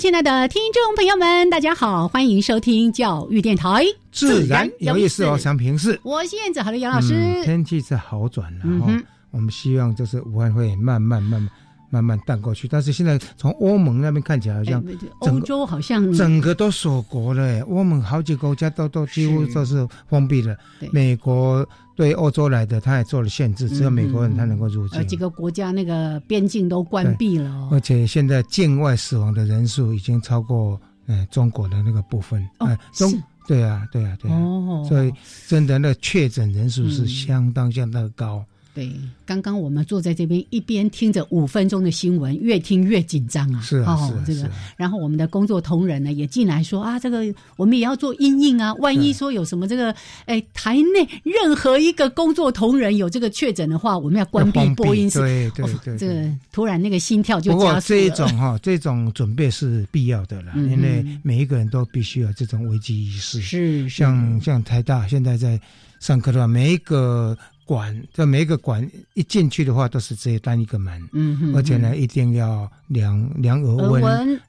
亲爱的听众朋友们，大家好，欢迎收听教育电台。自然有意思哦，想平视。我是燕子，好的杨老师。天气是好转了哈，我们希望就是武汉会慢慢慢慢慢慢淡过去。但是现在从欧盟那边看起来，好像欧洲好像整个都锁国了。欧盟好几个国家都都几乎都是封闭了。美国。对欧洲来的，他也做了限制，只有美国人他能够入境。几个国家那个边境都关闭了，而且现在境外死亡的人数已经超过嗯中国的那个部分。哦，中对啊，对啊，对啊。哦，所以真的那确诊人数是相当相当高。对，刚刚我们坐在这边，一边听着五分钟的新闻，越听越紧张啊！是啊，这个。然后我们的工作同仁呢也进来说啊，这个我们也要做阴应啊，万一说有什么这个，哎，台内任何一个工作同仁有这个确诊的话，我们要关闭播音室。对对对，这个突然那个心跳就加速不过这种哈，这种准备是必要的了，因为每一个人都必须有这种危机意识。是，像像台大现在在上课的话，每一个。管这每一个管一进去的话，都是直接单一个门，嗯，而且呢，一定要量量额温，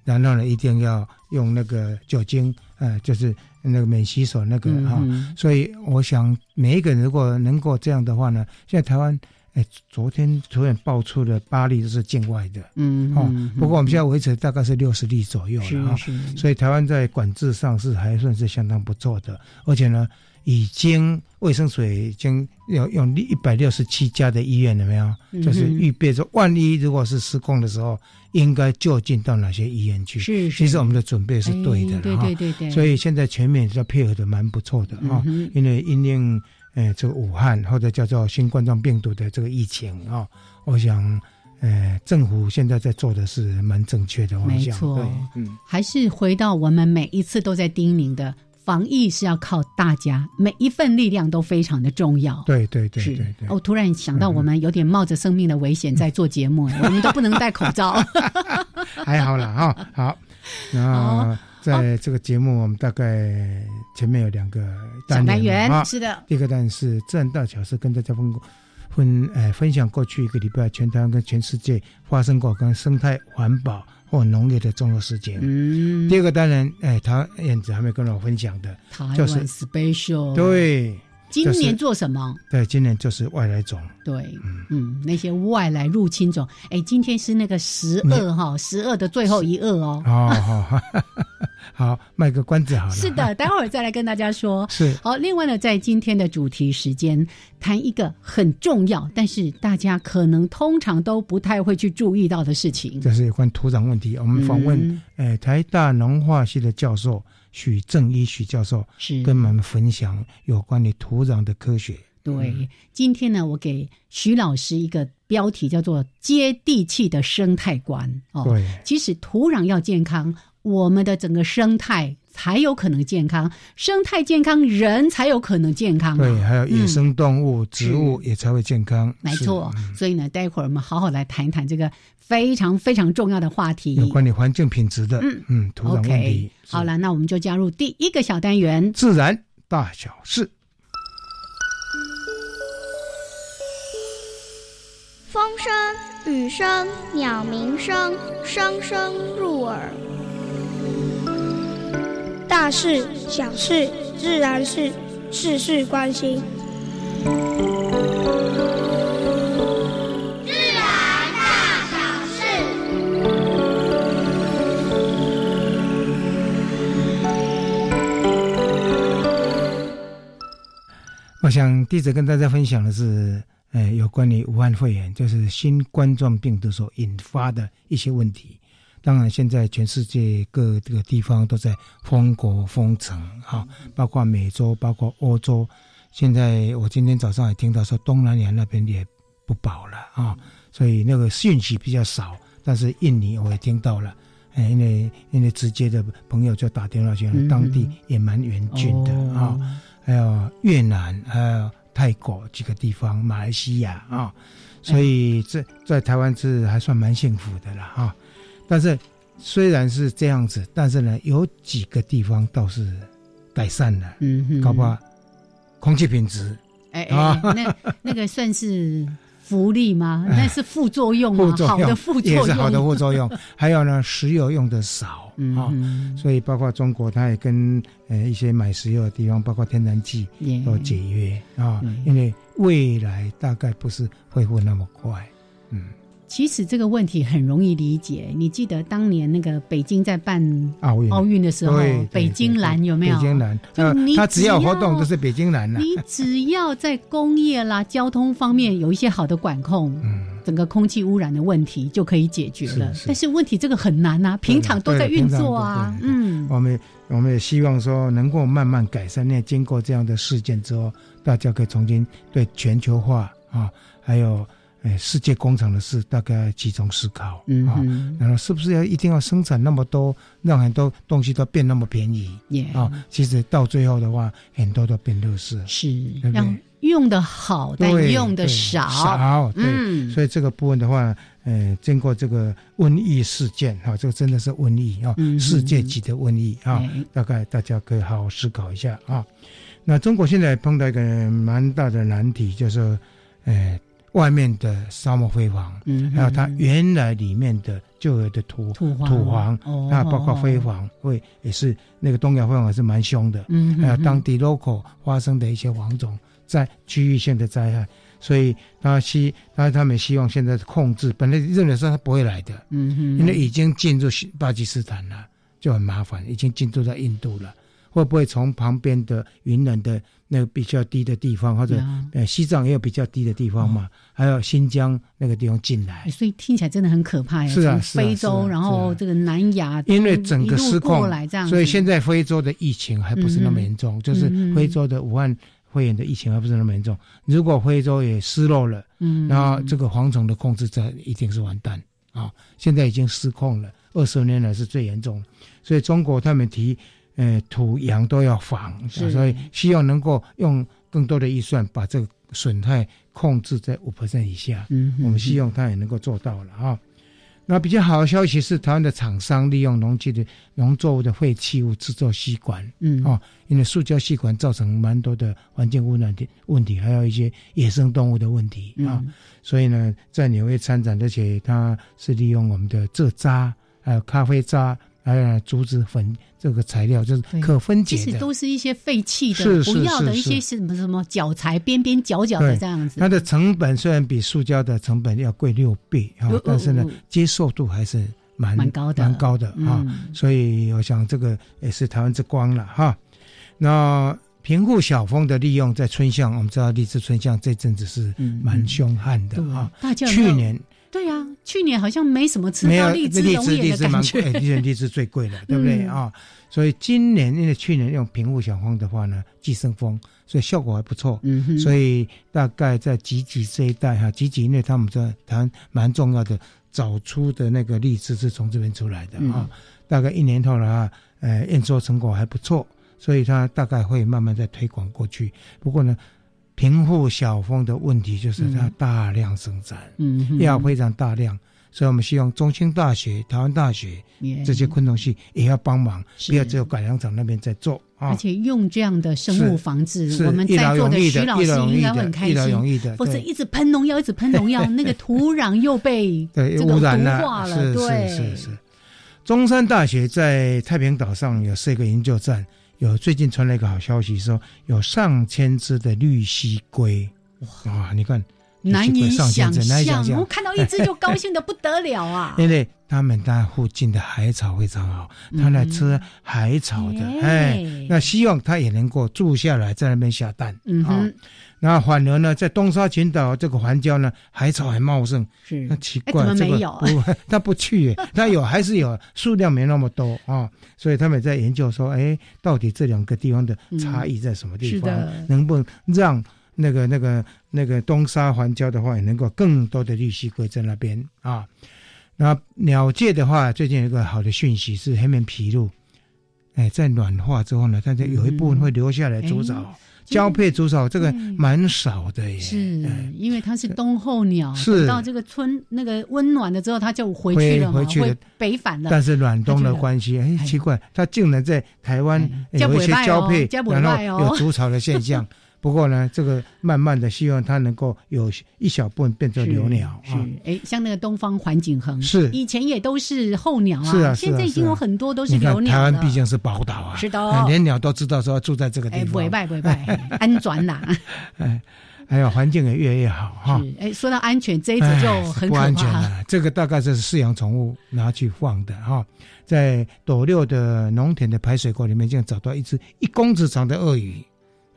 然后呢，一定要用那个酒精，呃，就是那个免洗手那个哈。所以我想，每一个人如果能够这样的话呢，现在台湾，哎，昨天突然爆出了八例都是境外的，嗯，哦，不过我们现在维持大概是六十例左右了哈，所以台湾在管制上是还算是相当不错的，而且呢。已经卫生水已经要用一百六十七家的医院了没有？就是预备着，万一如果是失控的时候，应该就近到哪些医院去？是是，其实我们的准备是对的对对对对。所以现在全面在配合的蛮不错的啊，因为因应呃这个武汉或者叫做新冠状病毒的这个疫情啊，我想呃政府现在在做的是蛮正确的方向。没错，嗯，还是回到我们每一次都在叮咛的。防疫是要靠大家，每一份力量都非常的重要。对对对，对对。我突然想到，我们有点冒着生命的危险在做节目，我们都不能戴口罩。还好啦哈，好。那在这个节目，我们大概前面有两个单元，是的。第一个单元是自然大小是，跟大家分分呃分享过去一个礼拜全台湾跟全世界发生过跟生态环保。或农业的重要事件。嗯，第二个当然，哎，他燕子还没跟我分享的，就是 special。对，今年做什么？对，今年就是外来种。对，嗯嗯，那些外来入侵种。哎，今天是那个十二哈，十二的最后一二哦。哦，好。好，卖个关子好了。是的，待会儿再来跟大家说。是好，另外呢，在今天的主题时间，谈一个很重要，但是大家可能通常都不太会去注意到的事情，就是有关土壤问题。我们访问，呃，台大农化系的教授许正一许教授，是跟我们分享有关于土壤的科学。对，今天呢，我给徐老师一个标题，叫做“接地气的生态观”。哦，对，其实土壤要健康。我们的整个生态才有可能健康，生态健康，人才有可能健康。对，还有野生动物、植物也才会健康。没错，所以呢，待会儿我们好好来谈一谈这个非常非常重要的话题，有关于环境品质的，嗯嗯，土壤问题。好了，那我们就加入第一个小单元——自然大小事。风声、雨声、鸟鸣声，声声入耳。大事小事，自然是事事关心。我想弟子跟大家分享的是，呃，有关于武汉肺炎，就是新冠状病毒所引发的一些问题。当然，现在全世界各个地方都在封国封城，哈，包括美洲，包括欧洲。现在我今天早上也听到说，东南亚那边也不保了啊，所以那个讯息比较少。但是印尼我也听到了，哎，因为因为直接的朋友就打电话去，当地也蛮严峻的啊。还有越南，还有泰国几个地方，马来西亚啊，所以这在台湾是还算蛮幸福的了哈。但是虽然是这样子，但是呢，有几个地方倒是改善了，嗯，搞不好空气品质，哎哎，那那个算是福利吗？那是副作用吗？好的副作用也是好的副作用。还有呢，石油用的少啊，所以包括中国，它也跟呃一些买石油的地方，包括天然气都节约啊，因为未来大概不是恢复那么快，嗯。其实这个问题很容易理解。你记得当年那个北京在办奥运奥运的时候，北京蓝有没有？北京蓝，就你只要活动都是北京蓝你只要在工业啦、交通方面有一些好的管控，嗯，整个空气污染的问题就可以解决了。但是问题这个很难啊，平常都在运作啊。嗯，我们我们也希望说能够慢慢改善。那经过这样的事件之后，大家可以重新对全球化啊，还有。哎，世界工厂的事大概集中思考啊，然后是不是要一定要生产那么多，让很多东西都变那么便宜？啊，其实到最后的话，很多都变劣势。是，让用的好，但用的少。少，对。所以这个部分的话，呃，经过这个瘟疫事件，哈，这个真的是瘟疫啊，世界级的瘟疫啊，大概大家可以好好思考一下啊。那中国现在碰到一个蛮大的难题，就是，呃。外面的沙漠辉煌，嗯，还有它原来里面的旧有的土土黄，那包括辉煌，会也是那个东亚灰黄是蛮凶的，嗯，还有当地 local 发生的一些黄种在区域性的灾害，所以他希他他们希望现在控制，本来认为说他不会来的，嗯哼，因为已经进入巴基斯坦了，就很麻烦，已经进入到印度了。会不会从旁边的云南的那个比较低的地方，或者呃西藏也有比较低的地方嘛？还有新疆那个地方进来，所以听起来真的很可怕呀！是啊，非洲，然后这个南亚，因为整个失控来这样，所以现在非洲的疫情还不是那么严重，就是非洲的武汉肺炎的疫情还不是那么严重。如果非洲也失落了，嗯，那这个蝗虫的控制这一定是完蛋啊！现在已经失控了，二十年来是最严重，所以中国他们提。呃，土洋都要防，所以希望能够用更多的预算把这个损害控制在五 percent 以下。嗯，我们希望他也能够做到了哈。那比较好的消息是，台湾的厂商利用农机的农作物的废弃物制作吸管，嗯，哦，因为塑胶吸管造成蛮多的环境污染的问题，还有一些野生动物的问题啊。所以呢，在纽约参展，而且它是利用我们的蔗渣，还有咖啡渣。哎，竹子粉这个材料就是可分解的，其实都是一些废弃的、不要的一些什么什么脚材，边边角角的这样子。它的成本虽然比塑胶的成本要贵六倍啊，但是呢，接受度还是蛮蛮高的，蛮高的啊。所以我想这个也是台湾之光了哈。那平户小风的利用在春象，我们知道荔枝春象这阵子是蛮凶悍的啊。去年。对呀，去年好像没什么吃到荔枝荔枝荔枝蛮贵，荔枝 荔枝最贵的，对不对啊？所以今年因为去年用平户小风的话呢，寄生风，所以效果还不错。嗯哼，所以大概在吉吉这一带哈，吉吉因为他们在台湾蛮重要的，早出的那个荔枝是从这边出来的啊。大概一年后的话，呃，验收成果还不错，所以它大概会慢慢在推广过去。不过呢。平户小蜂的问题就是它大量生产，嗯，要非常大量，所以我们希望中兴大学、台湾大学这些昆虫系也要帮忙，不要只有改良场那边在做啊。而且用这样的生物防治，我们在座的徐老师应该很开心，否则一直喷农药，一直喷农药，那个土壤又被 对污染了。是是是是，中山大学在太平岛上有设一个研究站。有最近传来一个好消息，说有上千只的绿蜥龟，哇！你看，难以想象，我看到一只就高兴的不得了啊！因为他们那附近的海草非常好，他来吃海草的，哎，那希望他也能够住下来，在那边下蛋。嗯哼，然后反而呢，在东沙群岛这个环礁呢，海草很茂盛。是，那奇怪，怎么没有？不，他不去，他有还是有，数量没那么多啊。所以他们在研究说，哎，到底这两个地方的差异在什么地方？能不能让那个那个那个东沙环礁的话，也能够更多的绿蜥龟在那边啊？那鸟界的话，最近有一个好的讯息是黑面琵鹭，哎，在暖化之后呢，它就有一部分会留下来筑巢。交配筑巢这个蛮少的耶，是因为它是冬候鸟，是。到这个春那个温暖了之后，它就回去了回去了，北返了。但是暖冬的关系，哎，奇怪，它竟然在台湾有一些交配，然后有筑巢的现象。不过呢，这个慢慢的，希望它能够有一小部分变成留鸟啊。哎，像那个东方环景衡，是以前也都是候鸟啊，是啊，现在已经有很多都是留鸟台湾毕竟是宝岛啊，是的，连鸟都知道说住在这个地方，不拜不拜，安全啦。哎，还有环境也越来越好哈。哎，说到安全，这一次就很不安全了。这个大概就是饲养宠物拿去放的哈，在斗六的农田的排水沟里面，竟然找到一只一公尺长的鳄鱼。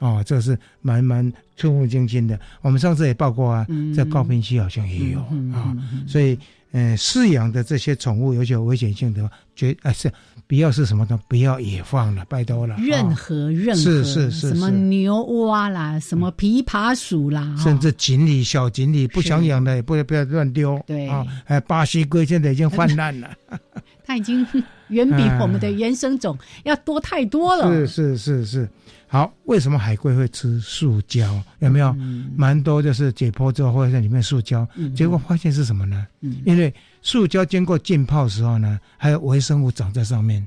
哦，这个是蛮蛮触目惊心的。我们上次也报过啊，在高平区好像也有啊。所以，嗯，饲养的这些宠物，有危险性的，绝哎是不要是什么的，不要野放了，拜托了。任何任何是是是什么牛蛙啦，什么琵琶鼠啦，甚至锦鲤、小锦鲤不想养的，也不要不要乱丢。对啊，哎，巴西龟现在已经泛滥了，它已经远比我们的原生种要多太多了。是是是是。好，为什么海龟会吃塑胶？有没有蛮多就是解剖之后会在里面塑胶？结果发现是什么呢？因为塑胶经过浸泡时候呢，还有微生物长在上面，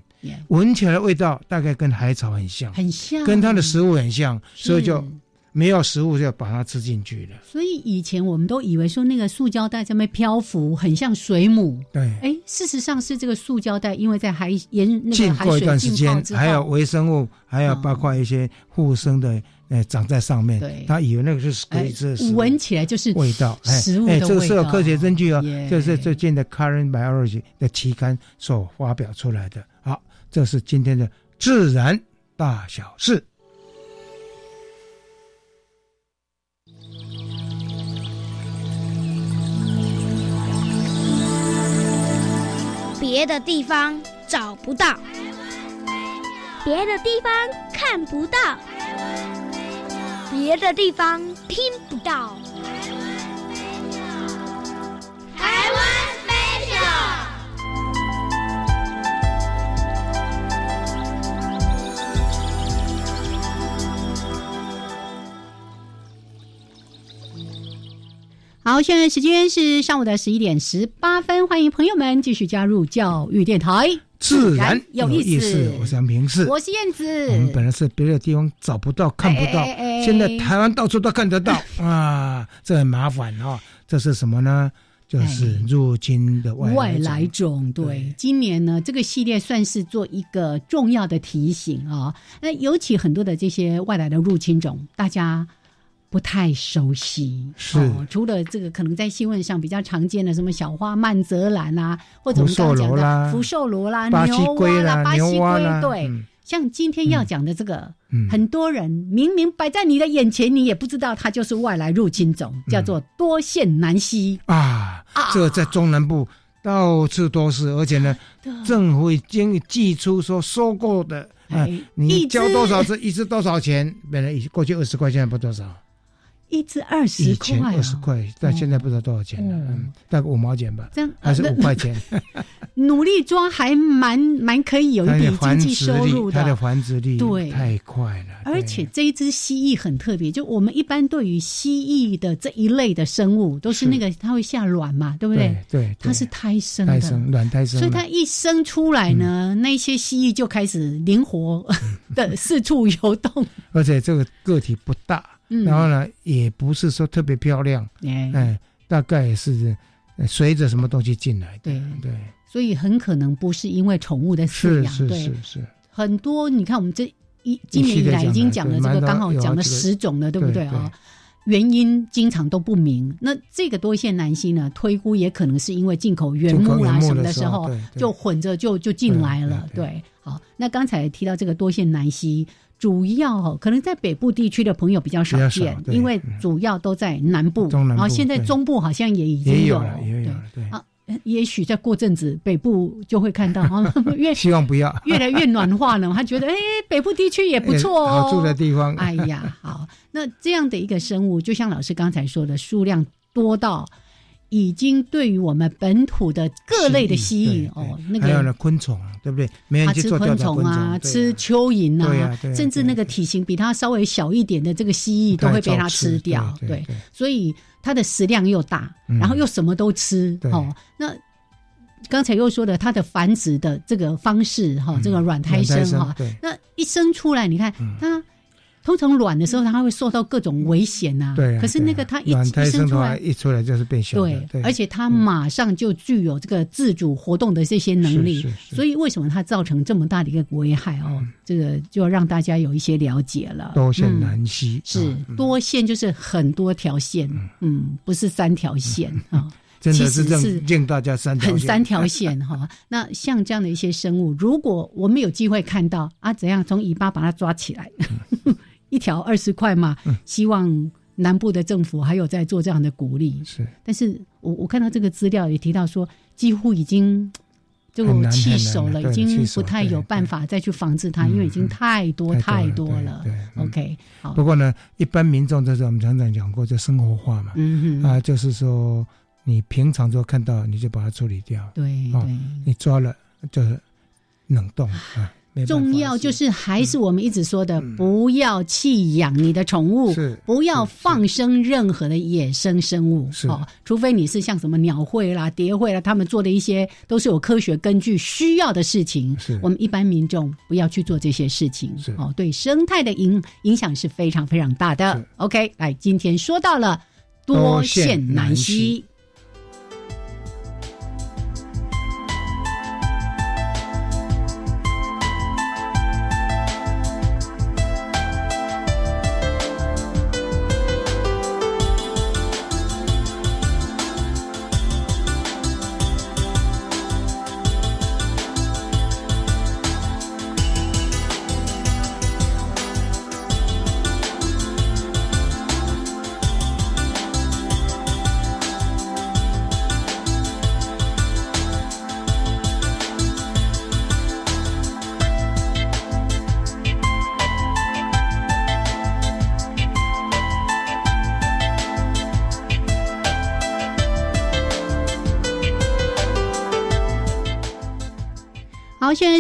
闻起来味道大概跟海草很像，很像，跟它的食物很像，所以就。没有食物就要把它吃进去了。所以以前我们都以为说那个塑胶袋在那漂浮，很像水母。对，哎，事实上是这个塑胶袋，因为在海沿那个海水浸泡还有微生物，还有包括一些附生的，呃，长在上面。对，他以为那个是可以吃，闻起来就是味道，食物的味道。这个是有科学证据哦，这是最近的《Current Biology》的期刊所发表出来的。好，这是今天的自然大小事。别的地方找不到，别的地方看不到，别的地方听不到。台湾飞鸟，台湾飞鸟。好，现在时间是上午的十一点十八分，欢迎朋友们继续加入教育电台，自然有意思。我是平视，我是燕子。我们本来是别的地方找不到、看不到，现在台湾到处都看得到 啊，这很麻烦啊。这是什么呢？就是入侵的外来种。对，今年呢，这个系列算是做一个重要的提醒啊。那尤其很多的这些外来的入侵种，大家。不太熟悉，是。除了这个可能在新闻上比较常见的什么小花曼泽兰啊，或者我们刚刚讲的福寿螺啦、牛蛙啦、巴西龟，对，像今天要讲的这个，很多人明明摆在你的眼前，你也不知道它就是外来入侵种，叫做多线南溪。啊。这个在中南部到处都是，而且呢，政府已经寄出说收购的，哎，你交多少是一只多少钱？本来过去二十块，现在不多少。一只二十块，二十块，但现在不知道多少钱了，嗯，大概五毛钱吧，这样还是五块钱。努力抓还蛮蛮可以有一点经济收入的，它的繁殖力对。太快了。而且这一只蜥蜴很特别，就我们一般对于蜥蜴的这一类的生物，都是那个它会下卵嘛，对不对？对，它是胎生的，卵胎生，所以它一生出来呢，那些蜥蜴就开始灵活 的四处游动，而且这个个体不大。然后呢，也不是说特别漂亮，哎，大概也是随着什么东西进来的，对对，所以很可能不是因为宠物的饲养，是是是是，很多你看我们这一今年以来已经讲了这个，刚好讲了十种了，对不对啊？原因经常都不明。那这个多线南溪呢，推估也可能是因为进口原木啊什么的时候，就混着就就进来了，对。好，那刚才提到这个多线南溪。主要可能在北部地区的朋友比较少见，因为主要都在南部，然后现在中部好像也已经有了，也有了，对啊。也许再过阵子，北部就会看到哈，越希望不要 越来越暖化了。他觉得，哎，北部地区也不错哦，好住的地方。哎呀，好，那这样的一个生物，就像老师刚才说的，数量多到已经对于我们本土的各类的蜥蜴哦，那个还有呢昆虫，对不对？没人去做昆虫啊，吃蚯蚓啊，甚至那个体型比它稍微小一点的这个蜥蜴都会被它吃掉。对，所以。它的食量又大，然后又什么都吃，哦，那刚才又说的它的繁殖的这个方式，哈，这个卵胎生哈，那一生出来，你看它通常卵的时候，它会受到各种危险呐，对，可是那个它一生出来，一出来就是变小，对，而且它马上就具有这个自主活动的这些能力，所以为什么它造成这么大的一个危害哦？这个就要让大家有一些了解了。多线南溪是多线，就是很多条线，嗯，不是三条线啊。真的是令大家三很三条线哈。那像这样的一些生物，如果我们有机会看到啊，怎样从尾巴把它抓起来，一条二十块嘛。希望南部的政府还有在做这样的鼓励。是，但是我我看到这个资料也提到说，几乎已经。就弃守了，已经不太有办法再去防治它，因为已经太多太多了。对 OK，好。不过呢，一般民众就是我们常常讲过，就生活化嘛。嗯哼。啊，就是说，你平常就看到，你就把它处理掉。对对。你抓了就冷冻啊。重要就是还是我们一直说的，不要弃养你的宠物，不要放生任何的野生生物，哦，除非你是像什么鸟会啦、蝶会啦，他们做的一些都是有科学根据需要的事情，我们一般民众不要去做这些事情，哦，对生态的影影响是非常非常大的。OK，来，今天说到了多线南溪。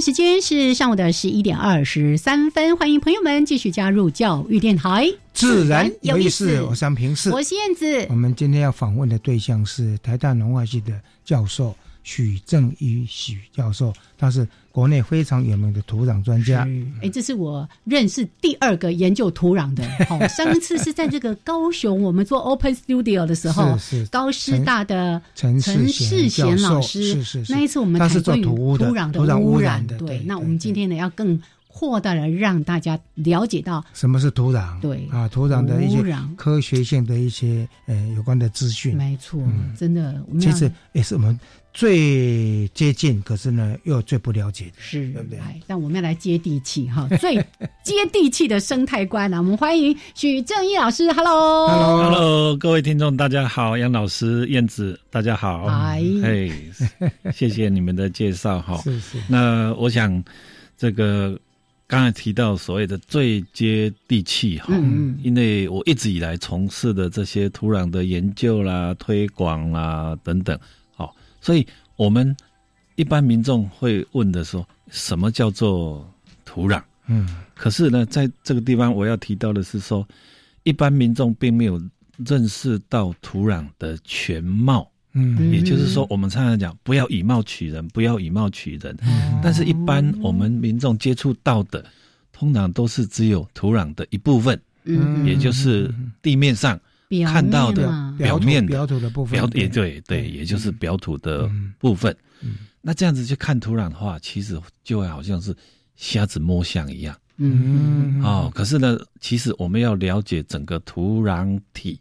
时间是上午的十一点二十三分，欢迎朋友们继续加入教育电台，自然有意思。我是平四，我是燕子。我们今天要访问的对象是台大农化系的教授许正一许教授，他是。国内非常有名的土壤专家，哎，这是我认识第二个研究土壤的。好，上一次是在这个高雄，我们做 Open Studio 的时候，是高师大的陈世贤老师，是是是。那一次我们谈关于土壤的污染的，对。那我们今天呢，要更扩大了让大家了解到什么是土壤，对啊，土壤的一些科学性的一些呃有关的资讯。没错，真的，其实也是我们。最接近，可是呢，又最不了解的，是，对不对？但我们要来接地气哈，最接地气的生态观呢，我们欢迎许正义老师，Hello，Hello，各位听众，大家好，杨老师、燕子，大家好，嗨，嘿，谢谢你们的介绍哈。是是。那我想，这个刚才提到所谓的最接地气哈，嗯嗯，因为我一直以来从事的这些土壤的研究啦、推广啦等等。所以，我们一般民众会问的说，什么叫做土壤？嗯，可是呢，在这个地方我要提到的是说，一般民众并没有认识到土壤的全貌。嗯，也就是说，我们常常讲，不要以貌取人，不要以貌取人。嗯但是，一般我们民众接触到的，通常都是只有土壤的一部分，嗯，也就是地面上。看到的表面表土的部分，表也对对，也就是表土的部分。那这样子去看土壤的话，其实就会好像是瞎子摸象一样。嗯，哦，可是呢，其实我们要了解整个土壤体，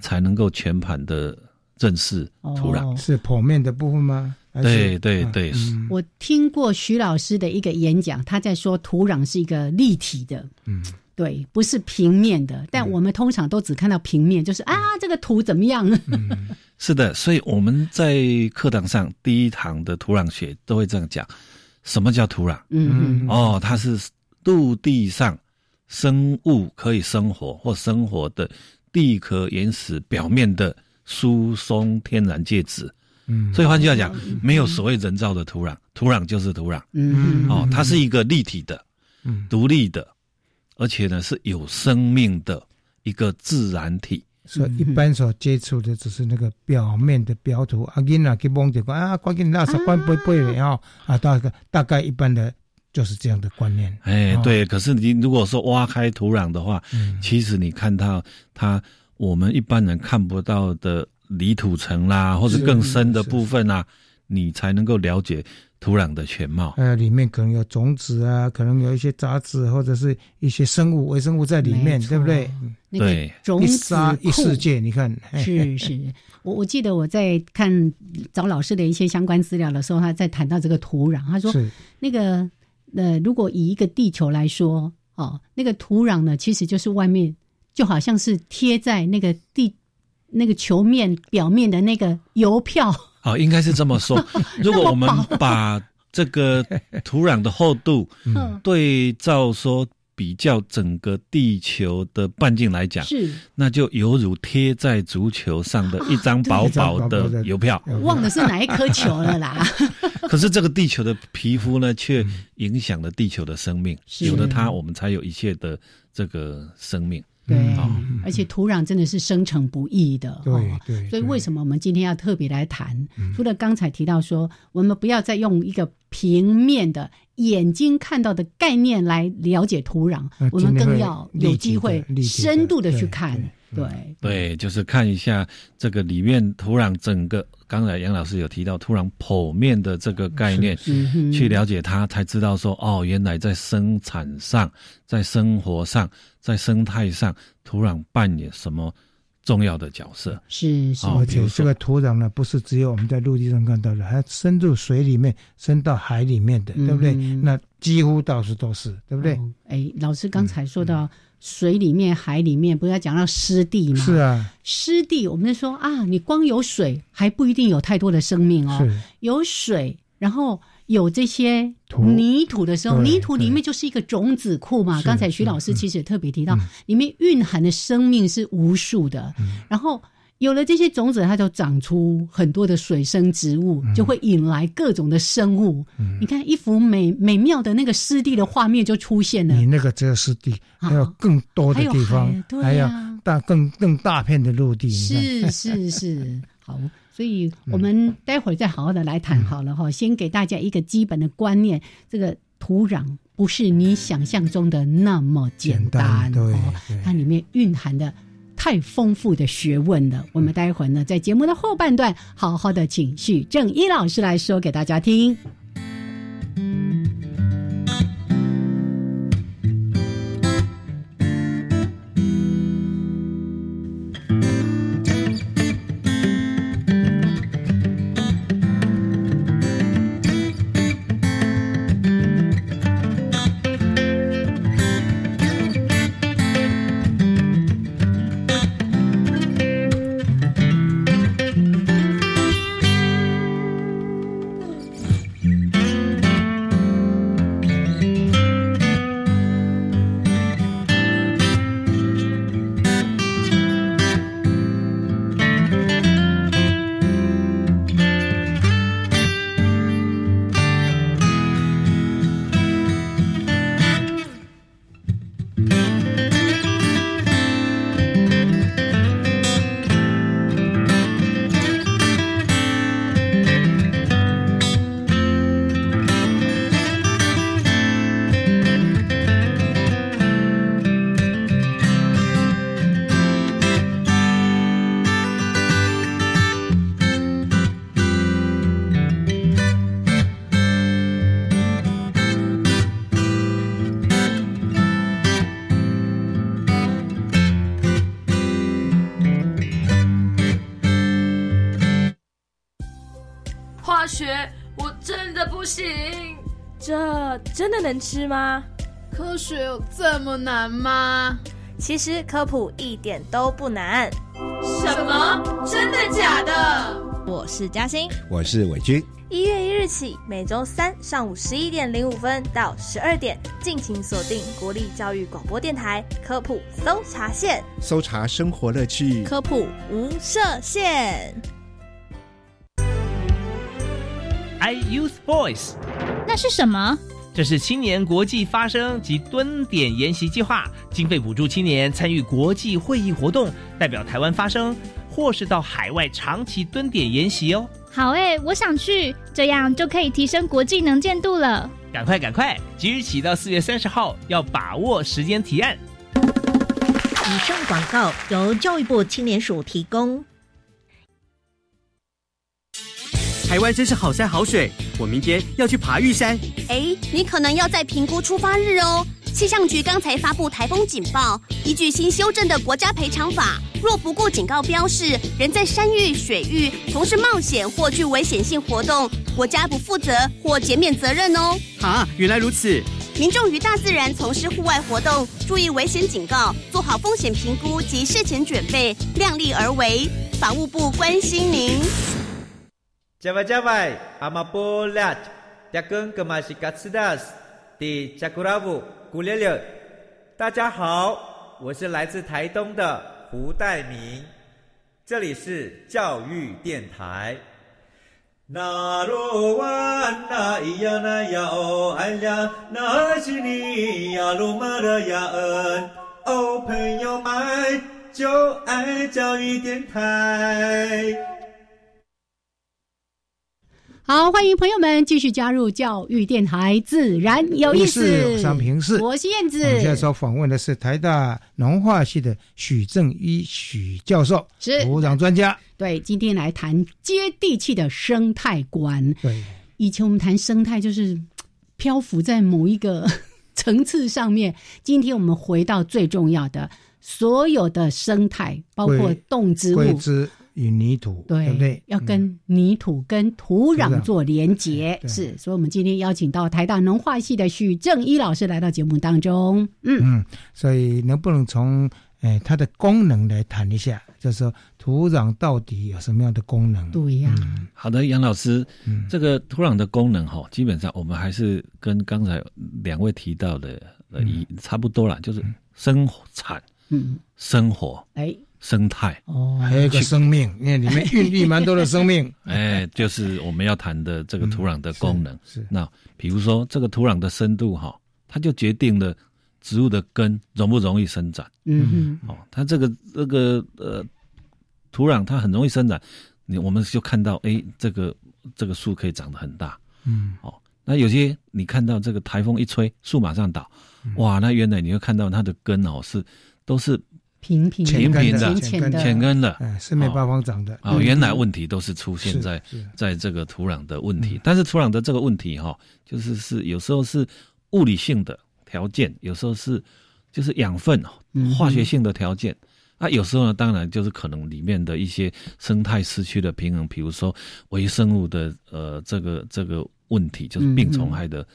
才能够全盘的认识土壤，是剖面的部分吗？对对对，我听过徐老师的一个演讲，他在说土壤是一个立体的，嗯，对，不是平面的。但我们通常都只看到平面，就是啊，这个图怎么样？是的，所以我们在课堂上第一堂的土壤学都会这样讲：什么叫土壤？嗯，哦，它是陆地上生物可以生活或生活的地壳岩石表面的疏松天然介质。嗯，所以换句话讲，没有所谓人造的土壤，土壤就是土壤。嗯，哦，它是一个立体的、独立的，而且呢是有生命的一个自然体。所以一般所接触的只是那个表面的表土。啊，囡仔去摸这个啊，关键那是关不不的哈啊，大概大概一般的就是这样的观念。哎，对。可是你如果说挖开土壤的话，其实你看到它，我们一般人看不到的。泥土层啦，或者更深的部分啊，你才能够了解土壤的全貌。呃，里面可能有种子啊，可能有一些杂质或者是一些生物、微生物在里面，对不对？对，种子一世界，你看，是 是。我我记得我在看找老师的一些相关资料的时候，他在谈到这个土壤，他说那个呃，如果以一个地球来说，哦，那个土壤呢，其实就是外面就好像是贴在那个地。那个球面表面的那个邮票，哦，应该是这么说。如果我们把这个土壤的厚度 对照说比较整个地球的半径来讲，是那就犹如贴在足球上的一张薄薄的邮票。忘了是哪一颗球了啦？可是这个地球的皮肤呢，却影响了地球的生命。有了它，我们才有一切的这个生命。对，而且土壤真的是生成不易的，对对。所以为什么我们今天要特别来谈？除了刚才提到说，我们不要再用一个平面的眼睛看到的概念来了解土壤，我们更要有机会深度的去看。对对，就是看一下这个里面土壤整个。刚才杨老师有提到土壤剖面的这个概念，去了解它，才知道说哦，原来在生产上、在生活上、在生态上，土壤扮演什么重要的角色。是是，而且这个土壤呢，不是只有我们在陆地上看到的，还深入水里面、深到海里面的，对不对？那几乎到处都是，对不对？哎，老师刚才说到。水里面、海里面，不是要讲到湿地吗？是啊，湿地，我们说啊，你光有水还不一定有太多的生命哦。有水，然后有这些泥土的时候，泥土里面就是一个种子库嘛。刚才徐老师其实也特别提到，里面蕴含的生命是无数的。然后。有了这些种子，它就长出很多的水生植物，就会引来各种的生物。你看，一幅美美妙的那个湿地的画面就出现了。你那个只有湿地，还有更多的地方，还有大更更大片的陆地。是是是，好，所以我们待会儿再好好的来谈好了哈。先给大家一个基本的观念：这个土壤不是你想象中的那么简单，对，它里面蕴含的。太丰富的学问了，我们待会儿呢，在节目的后半段，好好的请许正一老师来说给大家听。真的能吃吗？科学有这么难吗？其实科普一点都不难。什么？真的假的？我是嘉欣，我是伟军。一月一日起，每周三上午十一点零五分到十二点，敬请锁定国立教育广播电台科普搜查线，搜查生活乐趣，科普无设限。I use voice，那是什么？这是青年国际发声及蹲点研习计划，经费补助青年参与国际会议活动，代表台湾发声，或是到海外长期蹲点研习哦。好诶，我想去，这样就可以提升国际能见度了。赶快赶快，即日起到四月三十号，要把握时间提案。以上广告由教育部青年署提供。台湾真是好山好水，我明天要去爬玉山。哎，你可能要在评估出发日哦。气象局刚才发布台风警报，依据新修正的国家赔偿法，若不顾警告标示，人在山域、水域从事冒险或具危险性活动，国家不负责或减免责任哦。啊，原来如此。民众于大自然从事户外活动，注意危险警告，做好风险评估及事前准备，量力而为。法务部关心您。加外加外，阿玛波拉，加根格玛西卡斯达斯，迪加古拉布古列列。大家好，我是来自台东的胡代明，这里是教育电台。那罗哇那咿呀那呀哦哎呀，那是你呀鲁玛的呀恩哦，朋友们就爱教育电台。好，欢迎朋友们继续加入教育电台，自然有意思。上平视，我是燕子。我们现在所访问的是台大农化系的许正一许教授，是土壤专家。对，今天来谈接地气的生态观。对，以前我们谈生态就是漂浮在某一个 层次上面，今天我们回到最重要的，所有的生态，包括动植物。与泥土对不对？要跟泥土、跟土壤做连结，是。所以，我们今天邀请到台大农化系的许正一老师来到节目当中。嗯嗯，所以能不能从诶它的功能来谈一下？就是说，土壤到底有什么样的功能？对呀。好的，杨老师，这个土壤的功能哈，基本上我们还是跟刚才两位提到的呃一差不多了，就是生产、嗯，生活，哎。生态哦，还有一个生命，因为里面 孕育蛮多的生命。哎，就是我们要谈的这个土壤的功能。是那比如说这个土壤的深度哈，它就决定了植物的根容不容易生长。嗯嗯。哦，它这个这个呃土壤它很容易生长，你我们就看到哎，这个这个树可以长得很大。嗯。哦，那有些你看到这个台风一吹，树马上倒，哇，那原来你会看到它的根哦是都是。平平平平的浅浅根的，四面八方长的。哦，原来问题都是出现在在这个土壤的问题，但是土壤的这个问题哈，就是是有时候是物理性的条件，有时候是就是养分化学性的条件，啊，有时候呢，当然就是可能里面的一些生态失去了平衡，比如说微生物的呃这个这个问题，就是病虫害的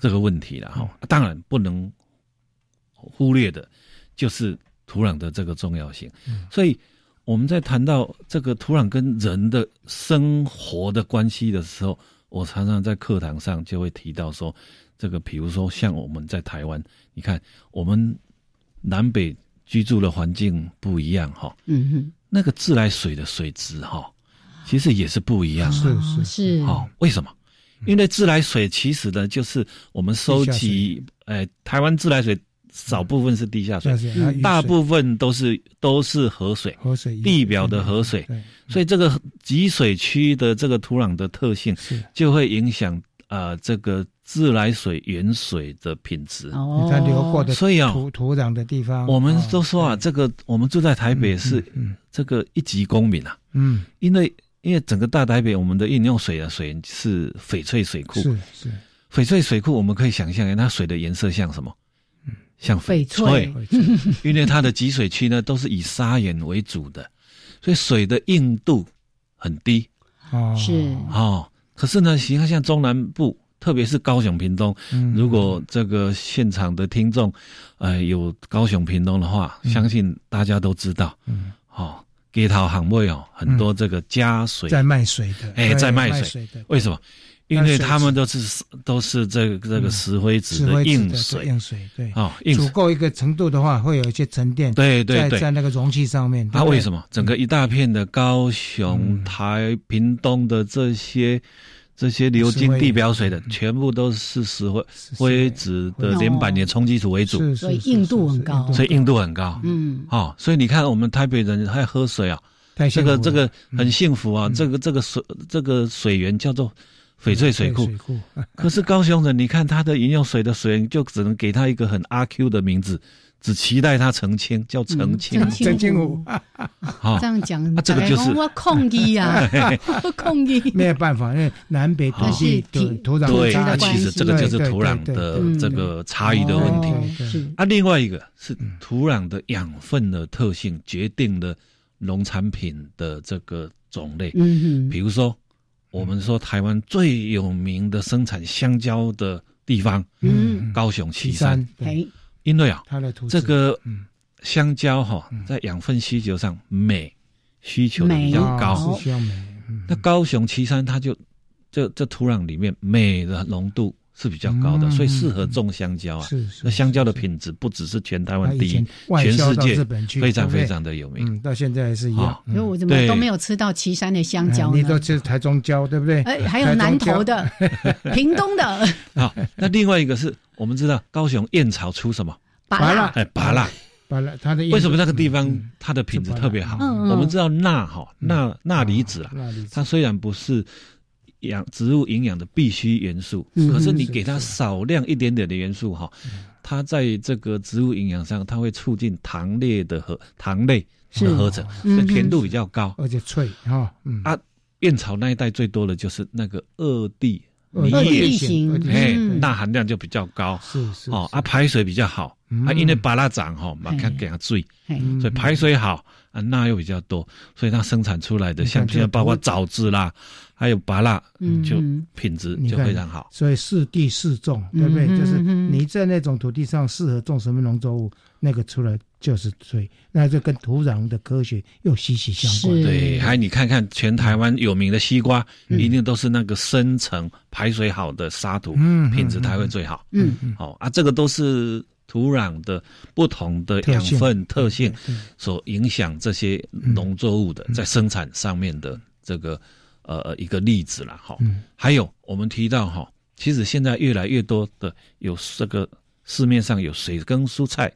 这个问题了哈，当然不能忽略的，就是。土壤的这个重要性，所以我们在谈到这个土壤跟人的生活的关系的时候，我常常在课堂上就会提到说，这个比如说像我们在台湾，你看我们南北居住的环境不一样哈，嗯哼，那个自来水的水质哈，其实也是不一样，是是是，好，为什么？因为自来水其实呢，就是我们收集，哎，台湾自来水。少部分是地下水，大部分都是都是河水，河水地表的河水，所以这个集水区的这个土壤的特性，就会影响啊这个自来水原水的品质。哦，它流过的，所以啊土土壤的地方，我们都说啊，这个我们住在台北是这个一级公民啊，嗯，因为因为整个大台北我们的饮用水的水是翡翠水库，是是。翡翠水库，我们可以想象，那水的颜色像什么？像翡翠，因为它的集水区呢都是以砂岩为主的，所以水的硬度很低。哦，是。哦，可是呢，你看像中南部，特别是高雄、屏东，如果这个现场的听众，呃，有高雄、屏东的话，相信大家都知道，嗯，哦，街头行位哦，很多这个加水。在卖水的，哎，在卖水。的，为什么？因为他们都是都是这个这个石灰质的硬水，硬水对啊，足够一个程度的话，会有一些沉淀，对对对，在那个容器上面。它为什么？整个一大片的高雄、台、屏东的这些这些流经地表水的，全部都是石灰灰质的连板的冲积土为主，所以硬度很高，所以硬度很高。嗯，哦，所以你看我们台北人还喝水啊，这个这个很幸福啊，这个这个水这个水源叫做。翡翠水库，可是高雄人，你看他的饮用水的水源，就只能给他一个很阿 Q 的名字，只期待他澄清，叫澄清。澄清湖，这样讲，这个就是 我控议啊，控议。没有办法，因为南北土地土壤对，其实这个就是土壤的这个差异的问题。啊，另外一个是土壤的养分的特性决定了农产品的这个种类。嗯嗯，比如说。我们说台湾最有名的生产香蕉的地方，嗯，高雄旗山，因为啊，它的这个香蕉哈，在养分需求上镁需求比较高，需要镁。那高雄旗山它就这这土壤里面镁的浓度。是比较高的，所以适合种香蕉啊。是那香蕉的品质不只是全台湾第一，全世界非常非常的有名。嗯，到现在还是一样。因为我怎么都没有吃到岐山的香蕉你都吃台中蕉，对不对？哎，还有南投的、屏东的。好，那另外一个是我们知道高雄燕巢出什么？拔蜡，哎，拔蜡，拔蜡，它的为什么那个地方它的品质特别好？我们知道钠哈，钠钠离子啊，它虽然不是。养植物营养的必需元素，可是你给它少量一点点的元素哈，它在这个植物营养上，它会促进糖类的合糖类的合成，甜度比较高，而且脆哈。啊，燕巢那一带最多的就是那个二地泥叶型，哎，钠含量就比较高，是是哦，啊，排水比较好，啊，因为巴拉长哈，马上给它醉，所以排水好。啊，钠又比较多，所以它生产出来的像现在包括枣子啦，还有芭辣，就品质就非常好。所以适地适种，对不对？就是你在那种土地上适合种什么农作物，那个出来就是对。那就跟土壤的科学又息息相关。对，还你看看全台湾有名的西瓜，一定都是那个深层排水好的沙土，品质才会最好。嗯，好啊，这个都是。土壤的不同的养分特性，所影响这些农作物的在生产上面的这个呃一个例子了哈。还有我们提到哈，其实现在越来越多的有这个市面上有水耕蔬菜，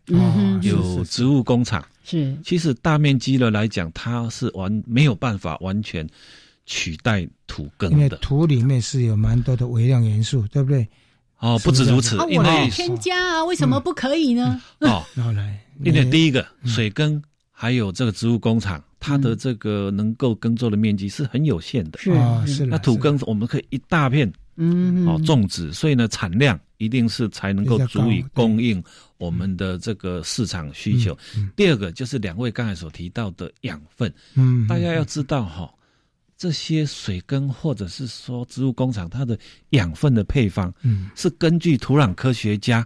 有植物工厂。是，其实大面积的来讲，它是完没有办法完全取代土耕的，因为土里面是有蛮多的微量元素，对不对？哦，不止如此，因为添加啊，为什么不可以呢？哦，来，因为第一个水耕还有这个植物工厂，它的这个能够耕作的面积是很有限的。是啊，是。那土耕我们可以一大片，嗯，哦，种植，所以呢，产量一定是才能够足以供应我们的这个市场需求。第二个就是两位刚才所提到的养分，嗯，大家要知道哈。这些水耕或者是说植物工厂，它的养分的配方，嗯，是根据土壤科学家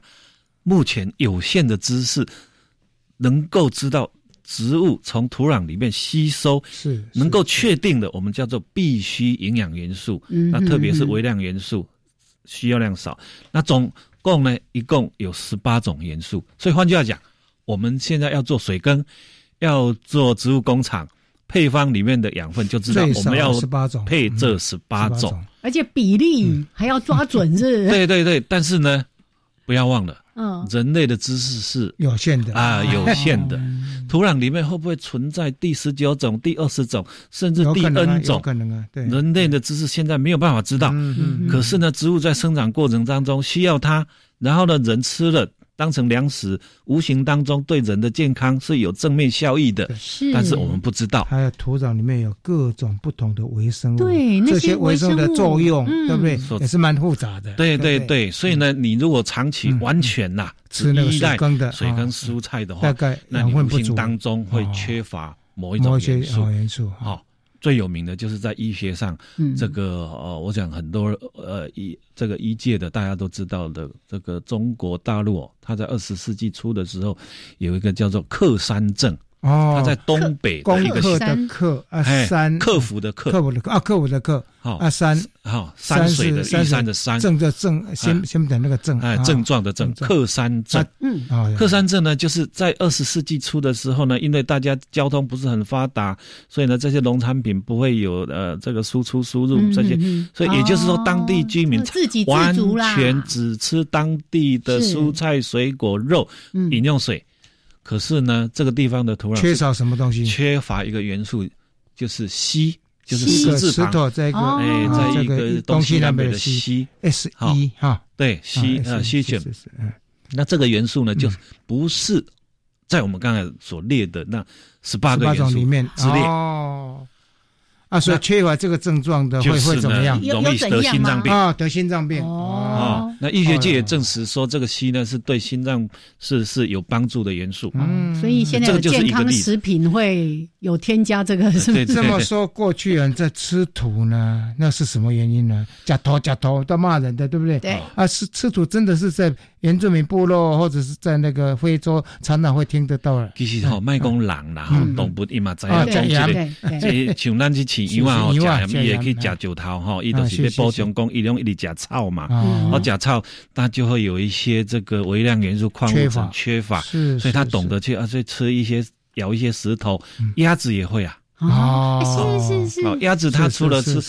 目前有限的知识，能够知道植物从土壤里面吸收是能够确定的，我们叫做必须营养元素。嗯，那特别是微量元素需要量少。那总共呢，一共有十八种元素。所以换句话讲，我们现在要做水耕，要做植物工厂。配方里面的养分就知道我们要配这十八种，而且比例还要抓准，是？对对对，但是呢，不要忘了，嗯，人类的知识是有限的啊，有限的。土壤里面会不会存在第十九种、第二十种，甚至第 N 种？可能啊，对。人类的知识现在没有办法知道，嗯嗯。可是呢，植物在生长过程当中需要它，然后呢，人吃了。当成粮食，无形当中对人的健康是有正面效益的。是，但是我们不知道。还有土壤里面有各种不同的微生物，对那些微生物的作用，对不对？也是蛮复杂的。对对对，所以呢，你如果长期完全呐吃那个水耕的水耕蔬菜的话，大概养分不足，当中会缺乏某一种元素。元素好。最有名的就是在医学上，这个呃，我想很多呃医这个医界的大家都知道的，这个中国大陆，它在二十世纪初的时候有一个叫做克山症。哦，他在东北的一个的克啊山。克服的克克服的克啊克服的克好啊山。好山水的玉山的山。症的症先先等那个症哎症状的症克山症。嗯。克山症呢就是在二十世纪初的时候呢，因为大家交通不是很发达，所以呢这些农产品不会有呃这个输出输入这些，所以也就是说当地居民自给自足完全只吃当地的蔬菜水果肉饮用水。可是呢，这个地方的土壤缺少什么东西？缺乏一个元素，就是硒，就是石字旁，在一个哎，在一个东西南北的硒，S 一哈，对，硒啊硒选。那这个元素呢，就不是在我们刚才所列的那十八个元素里面之列。啊，所以缺乏这个症状的会会怎么样？容易得心脏病啊，得心脏病哦。那医学界也证实说，这个硒呢是对心脏是是有帮助的元素。嗯，所以现在的健康食品会有添加这个，是不是？这么说，过去人在吃土呢，那是什么原因呢？假头假头都骂人的，对不对？对啊，是吃土真的是在。原住民部落或者是在那个非洲，常常会听得到了。其实吼，卖讲狼啦，吼，东部伊嘛知影讲这个，即像咱去饲羊啊，食盐伊会去食石头吼，伊都是要补充讲，伊用一直食草嘛，哦，食草，它就会有一些这个微量元素矿物质缺乏，所以他懂得去啊，所以吃一些咬一些石头，鸭子也会啊。哦，是是是，鸭子它除了吃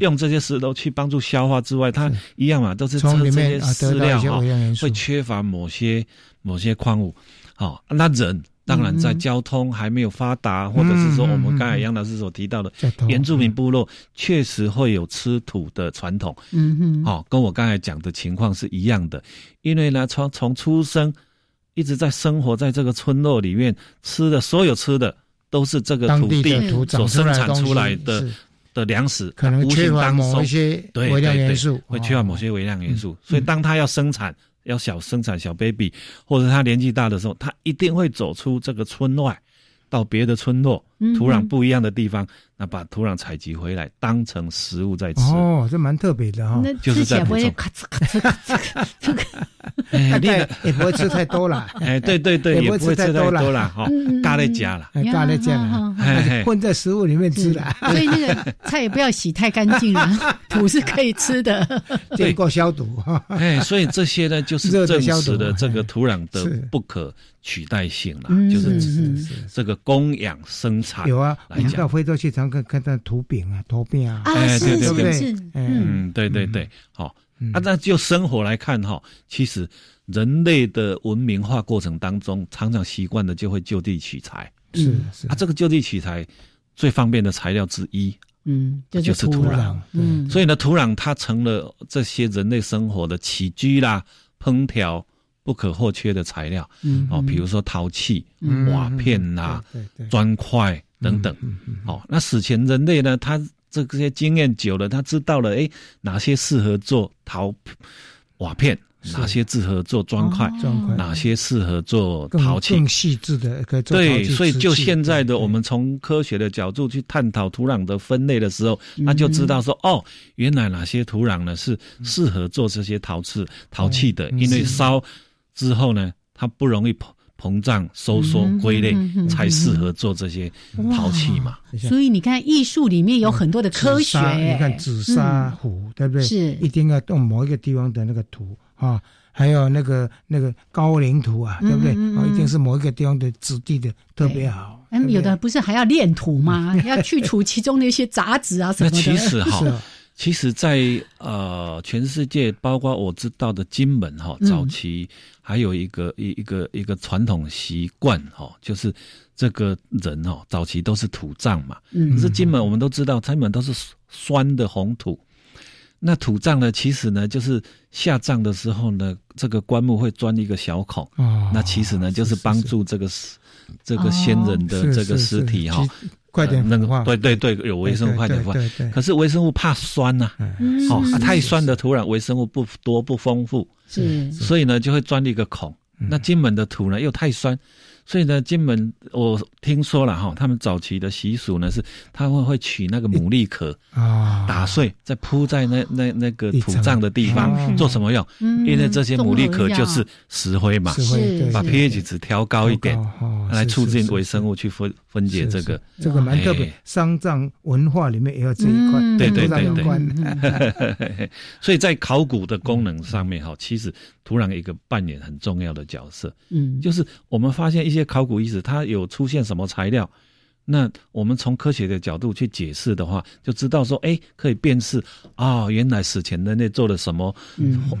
用这些石头去帮助消化之外，它一样嘛，都是吃这些饲料哈，会缺乏某些某些矿物。好，那人当然在交通还没有发达，或者是说我们刚才杨老师所提到的原住民部落，确实会有吃土的传统。嗯哼，好，跟我刚才讲的情况是一样的。因为呢，从从出生一直在生活在这个村落里面，吃的所有吃的。都是这个土地所生产出来的的粮食，可能缺乏某一些微量元素，会缺乏某些微量元素。所以，当它要生产，要小生产小 baby，或者他年纪大的时候，他一定会走出这个村外，到别的村落，土壤不一样的地方。那把土壤采集回来当成食物在吃哦，这蛮特别的哈，就是在补充。咔哧咔哧咔哧，这个大概也不会吃太多了。哎，对对对，也不会吃太多了 哈，嘎在加了，嘎在加了，混在食物里面吃了。所以那个菜也不要洗太干净了，土是可以吃的，经过消毒。哎，所以这些呢，就是证实的这个土壤的不可取代性了，就是这个供养生产。有啊，我们到非洲去常。看看到土饼啊，土饼啊，哎，对对对，嗯，对对对，好，啊，那就生活来看哈，其实人类的文明化过程当中，常常习惯的就会就地取材，是是，啊，这个就地取材最方便的材料之一，嗯，就是土壤，嗯，所以呢，土壤它成了这些人类生活的起居啦、烹调不可或缺的材料，嗯，哦，比如说陶器、瓦片呐、砖块。等等，哦，那史前人类呢？他这些经验久了，他知道了，哎，哪些适合做陶瓦片，哪些适合做砖块，砖块，哪些适合做陶器，更细致的可以做。对，所以就现在的我们从科学的角度去探讨土壤的分类的时候，那就知道说，哦，原来哪些土壤呢是适合做这些陶瓷、陶器的，因为烧之后呢，它不容易膨。膨胀、收缩、归类，才适合做这些陶器嘛。所以你看，艺术里面有很多的科学。你看紫砂壶，对不对？是，一定要用某一个地方的那个土啊，还有那个那个高岭土啊，对不对？啊，一定是某一个地方的质地的特别好。嗯，有的不是还要炼土吗？要去除其中的一些杂质啊什么的。其实哈。其实，在呃，全世界，包括我知道的金门哈，早期还有一个一一个一个传统习惯哈，就是这个人哦，早期都是土葬嘛。嗯。可是金门我们都知道，金门都是酸的红土。那土葬呢，其实呢，就是下葬的时候呢，这个棺木会钻一个小孔。哦。那其实呢，就是帮助这个这个先人的这个尸体哈。快点那个，对对对，有微生物快点化。可是微生物怕酸呐，好，太酸的土壤微生物不多不丰富，是，所以呢就会钻了一个孔。那金门的土呢又太酸，所以呢，金门我听说了哈，他们早期的习俗呢是，他们会取那个牡蛎壳啊，打碎再铺在那那那个土葬的地方，做什么用？因为这些牡蛎壳就是石灰嘛，把 pH 值调高一点，来促进微生物去分分解这个。这个蛮特别，丧葬文化里面也有这一块，对对对对。所以在考古的功能上面哈，其实土壤一个扮演很重要的角色，嗯，就是我们发现一些考古遗址，它有出现什么材料，那我们从科学的角度去解释的话，就知道说，哎，可以辨识啊，原来史前人类做了什么，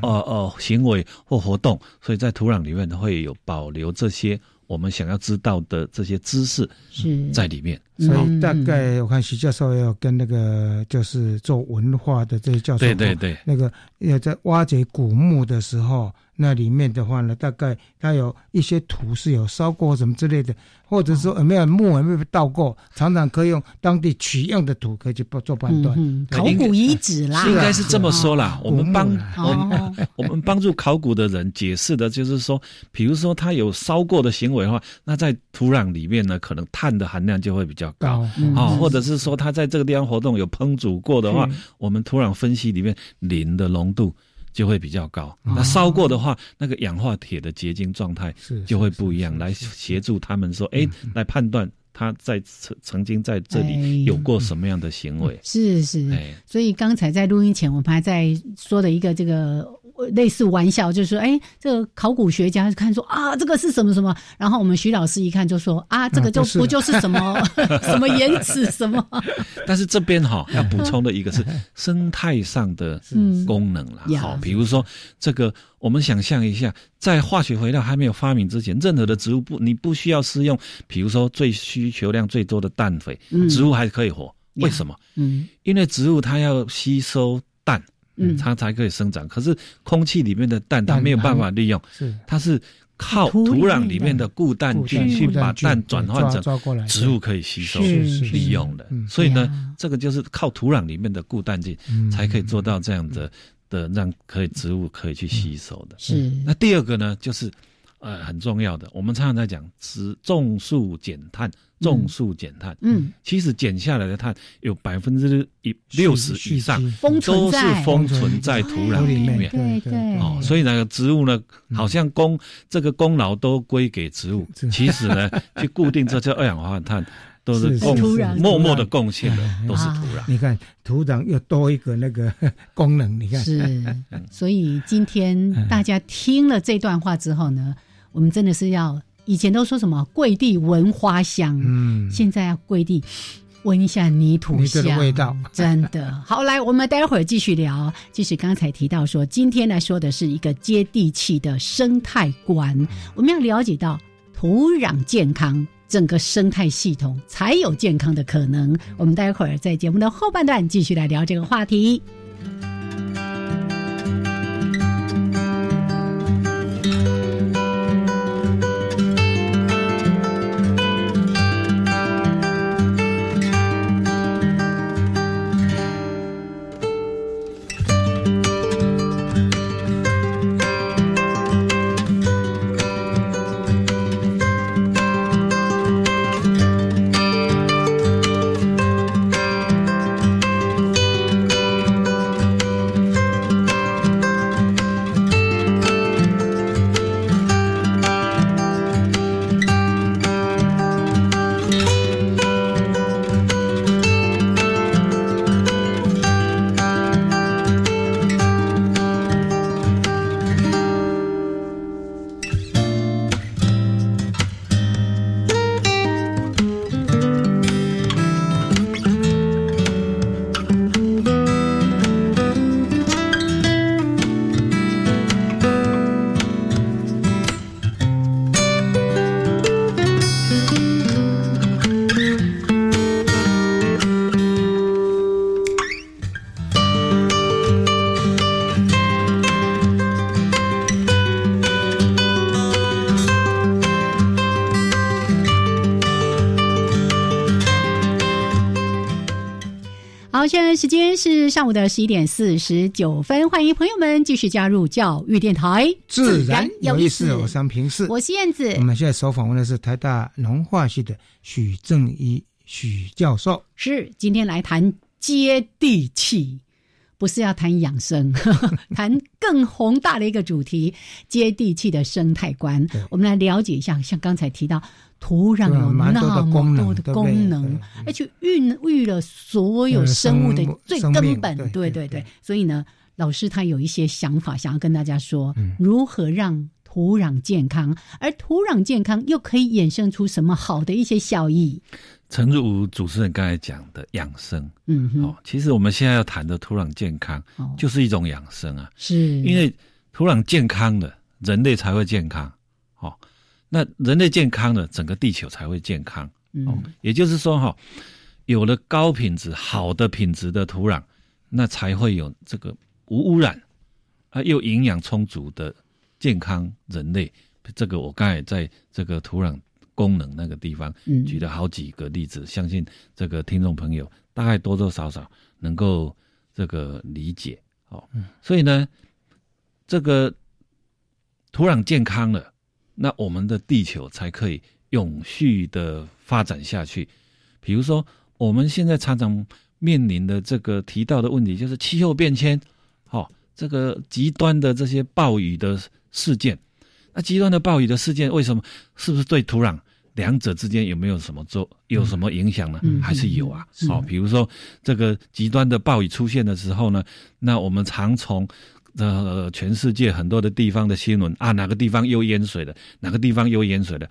呃呃行为或活动，所以在土壤里面会有保留这些。我们想要知道的这些知识是在里面，所以大概我看徐教授要跟那个就是做文化的这些教授，对对对，那个要在挖掘古墓的时候。那里面的话呢，大概它有一些土是有烧过什么之类的，或者说有没有墓有没有倒过，常常可以用当地取样的土可以去做判断。考古遗址啦，应该是这么说啦。我们帮我们我们帮助考古的人解释的就是说，比如说他有烧过的行为的话，那在土壤里面呢，可能碳的含量就会比较高啊，或者是说它在这个地方活动有烹煮过的话，我们土壤分析里面磷的浓度。就会比较高。那烧过的话，那个氧化铁的结晶状态就会不一样，来协助他们说，哎，来判断他在曾曾经在这里有过什么样的行为。是是，所以刚才在录音前，我们还在说的一个这个。类似玩笑，就是说，哎，这个考古学家看说啊，这个是什么什么，然后我们徐老师一看就说啊，这个就不就是什么 什么岩石什么。但是这边哈要补充的一个是 生态上的功能了，好，比如说这个，我们想象一下，在化学肥料还没有发明之前，任何的植物不，你不需要施用，比如说最需求量最多的氮肥，植物还可以活，为什么？嗯，因为植物它要吸收氮。嗯，它才可以生长。可是空气里面的氮它没有办法利用，是。它是靠土壤里面的固氮菌去把氮转换成植物可以吸收利用的。所以呢，这个就是靠土壤里面的固氮菌才可以做到这样的的让可以植物可以去吸收的。是。那第二个呢，就是呃很重要的，我们常常在讲植种树减碳。种树减碳，嗯，其实减下来的碳有百分之一六十以上都是封存在土壤里面，对对哦，所以那个植物呢，好像功这个功劳都归给植物，其实呢，去固定这些二氧化碳都是默默的贡献的，都是土壤。你看土壤又多一个那个功能，你看。是，所以今天大家听了这段话之后呢，我们真的是要。以前都说什么跪地闻花香，嗯，现在要跪地闻一下泥土香味道，真的好。来，我们待会儿继续聊。就是刚才提到说，今天来说的是一个接地气的生态观，我们要了解到土壤健康，整个生态系统才有健康的可能。我们待会儿在节目的后半段继续来聊这个话题。好，现在时间是上午的十一点四十九分，欢迎朋友们继续加入教育电台，自然有意思。我是平视，我是燕子。我们现在所访问的是台大农化系的许正一许教授，是今天来谈接地气。不是要谈养生，谈更宏大的一个主题——接地气的生态观。我们来了解一下，像刚才提到，土壤有那么多的功能，而且孕育了所有生物的最根本。对对对，所以呢，老师他有一些想法，想要跟大家说，如何让土壤健康，而土壤健康又可以衍生出什么好的一些效益。诚如主持人刚才讲的养生，嗯，哦，其实我们现在要谈的土壤健康，就是一种养生啊，是。因为土壤健康的，人类才会健康，哦，那人类健康的，整个地球才会健康，哦，也就是说，哈，有了高品质、好的品质的土壤，那才会有这个无污染啊，又营养充足的健康人类。这个我刚才在这个土壤。功能那个地方，举了好几个例子，相信这个听众朋友大概多多少少能够这个理解哦。所以呢，这个土壤健康了，那我们的地球才可以永续的发展下去。比如说，我们现在常常面临的这个提到的问题，就是气候变迁，哦，这个极端的这些暴雨的事件。那极端的暴雨的事件，为什么？是不是对土壤两者之间有没有什么做有什么影响呢？还是有啊？好，比如说这个极端的暴雨出现的时候呢，那我们常从呃全世界很多的地方的新闻啊，哪个地方又淹水了，哪个地方又淹水了。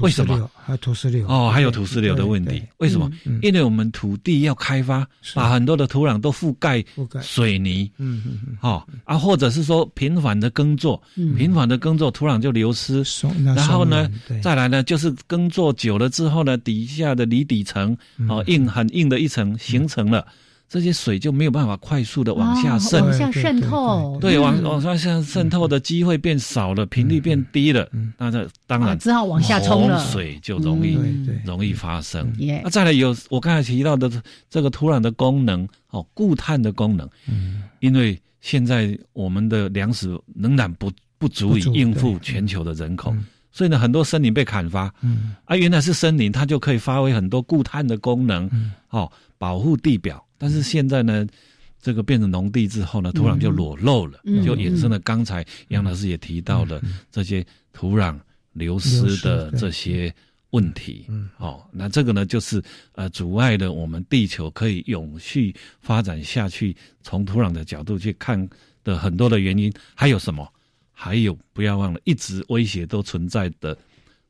为什么？还有土石流哦，还有土石流的问题。为什么？因为我们土地要开发，把很多的土壤都覆盖水泥，嗯嗯嗯，哦啊，或者是说频繁的耕作，频繁的耕作，土壤就流失。然后呢，再来呢，就是耕作久了之后呢，底下的离底层哦，硬很硬的一层形成了。这些水就没有办法快速的往下渗，往下渗透，对，往往下渗渗透的机会变少了，频率变低了，那这当然只好往下冲了，水就容易容易发生。那再来有我刚才提到的这个土壤的功能，哦，固碳的功能，嗯，因为现在我们的粮食仍然不不足以应付全球的人口，所以呢，很多森林被砍伐，嗯，啊，原来是森林，它就可以发挥很多固碳的功能，哦，保护地表。但是现在呢，这个变成农地之后呢，土壤就裸露了，就衍生了刚才杨老师也提到了这些土壤流失的这些问题。嗯哦，那这个呢，就是呃阻碍了我们地球可以永续发展下去。从土壤的角度去看的很多的原因，还有什么？还有不要忘了，一直威胁都存在的